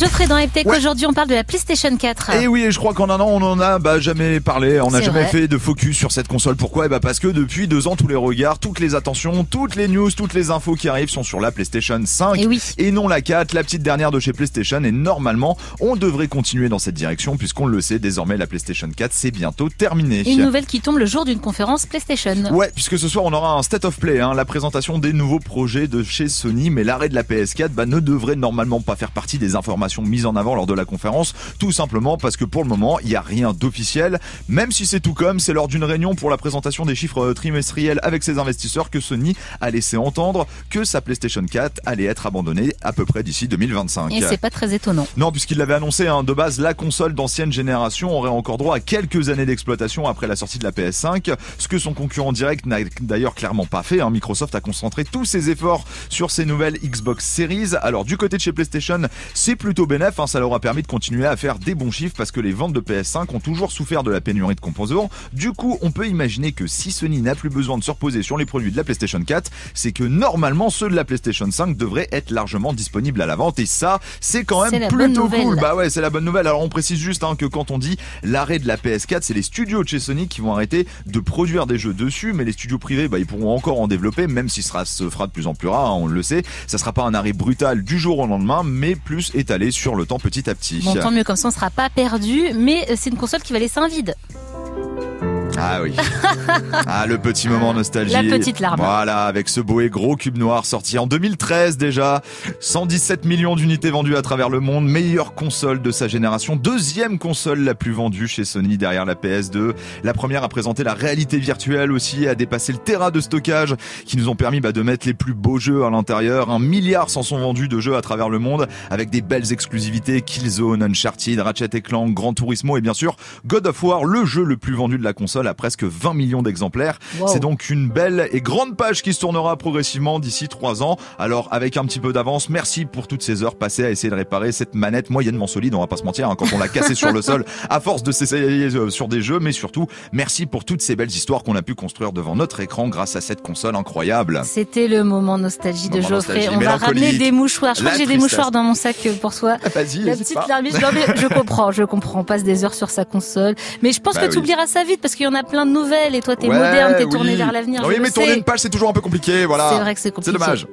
Geoffrey dans Eptech, aujourd'hui on parle de la PlayStation 4. Et oui, et je crois qu'en un an, on en a bah, jamais parlé, on n'a jamais vrai. fait de focus sur cette console. Pourquoi? Eh bah Parce que depuis deux ans, tous les regards, toutes les attentions, toutes les news, toutes les infos qui arrivent sont sur la PlayStation 5 Et oui. et non la 4, la petite dernière de chez PlayStation. Et normalement, on devrait continuer dans cette direction puisqu'on le sait, désormais la PlayStation 4, c'est bientôt terminé. Une nouvelle qui tombe le jour d'une conférence PlayStation. Ouais, puisque ce soir on aura un state of play, hein, la présentation des nouveaux projets de chez Sony, mais l'arrêt de la PS4 bah, ne devrait normalement pas faire partie des informations mises en avant lors de la conférence, tout simplement parce que pour le moment il n'y a rien d'officiel, même si c'est tout comme, c'est lors d'une réunion pour la présentation des chiffres euh, trimestriels avec ses investisseurs que Sony a laissé entendre que sa PlayStation 4 allait être abandonnée à peu près d'ici 2025. Et c'est pas très étonnant. Non, puisqu'il l'avait annoncé, hein, de base, la console d'ancienne génération aurait encore droit à quelques années d'exploitation après la sortie de la PS5, ce que son concurrent direct n'a d'ailleurs clairement pas fait. hein. Microsoft a concentré tous ses efforts sur ses nouvelles Xbox Series. Alors du côté de chez PlayStation, c'est plutôt bénéf, hein, ça leur a permis de continuer à faire des bons chiffres parce que les ventes de PS5 ont toujours souffert de la pénurie de composants. Du coup, on peut imaginer que si Sony n'a plus besoin de se reposer sur les produits de la PlayStation 4, c'est que normalement ceux de la PlayStation 5 devraient être largement disponibles à la vente et ça, c'est quand même plutôt cool. Bah ouais, c'est la bonne nouvelle. Alors on précise juste hein, que quand on dit l'arrêt de la PS4, c'est les studios de chez Sony qui vont arrêter de produire des jeux dessus, mais les studios privés, bah, ils pourront encore en développer, même si ce sera, se fera de plus en plus rare, hein, on le sait. Ça sera pas un arrêt brutal du jour au lendemain, mais plus étalé sur le temps petit à petit. Tant mieux, comme ça on sera pas perdu, mais euh, c'est une console qui va laisser un vide. Ah oui. ah, le petit moment nostalgie. La petite larme. Voilà, avec ce beau et gros cube noir sorti en 2013 déjà. 117 millions d'unités vendues à travers le monde. Meilleure console de sa génération. Deuxième console la plus vendue chez Sony derrière la PS2. La première a présenté la réalité virtuelle aussi, a dépassé le terrain de stockage qui nous ont permis bah, de mettre les plus beaux jeux à l'intérieur. Un milliard s'en sont vendus de jeux à travers le monde avec des belles exclusivités Killzone, Uncharted, Ratchet Clank, Gran Turismo et bien sûr God of War, le jeu le plus vendu de la console à presque 20 millions d'exemplaires. Wow. C'est donc une belle et grande page qui se tournera progressivement d'ici 3 ans. Alors avec un petit peu d'avance, merci pour toutes ces heures passées à essayer de réparer cette manette moyennement solide, on va pas se mentir, hein, quand on l'a cassée sur le sol à force de s'essayer euh, sur des jeux, mais surtout merci pour toutes ces belles histoires qu'on a pu construire devant notre écran grâce à cette console incroyable. C'était le moment nostalgie de Geoffrey. nostalgie, on va ramener des mouchoirs. Je crois que j'ai des mouchoirs dans mon sac euh, pour soi. Vas-y, La petite larmiche. Non, mais je comprends, je comprends. On passe des heures sur sa console. Mais je pense Bah que oui. tu oublieras ça vite parce qu'il y en a plein de nouvelles et toi t'es Ouais, moderne, t'es tourné oui. vers l'avenir. Oui, mais tourner une page c'est toujours un peu compliqué, voilà. C'est vrai que c'est compliqué. C'est dommage.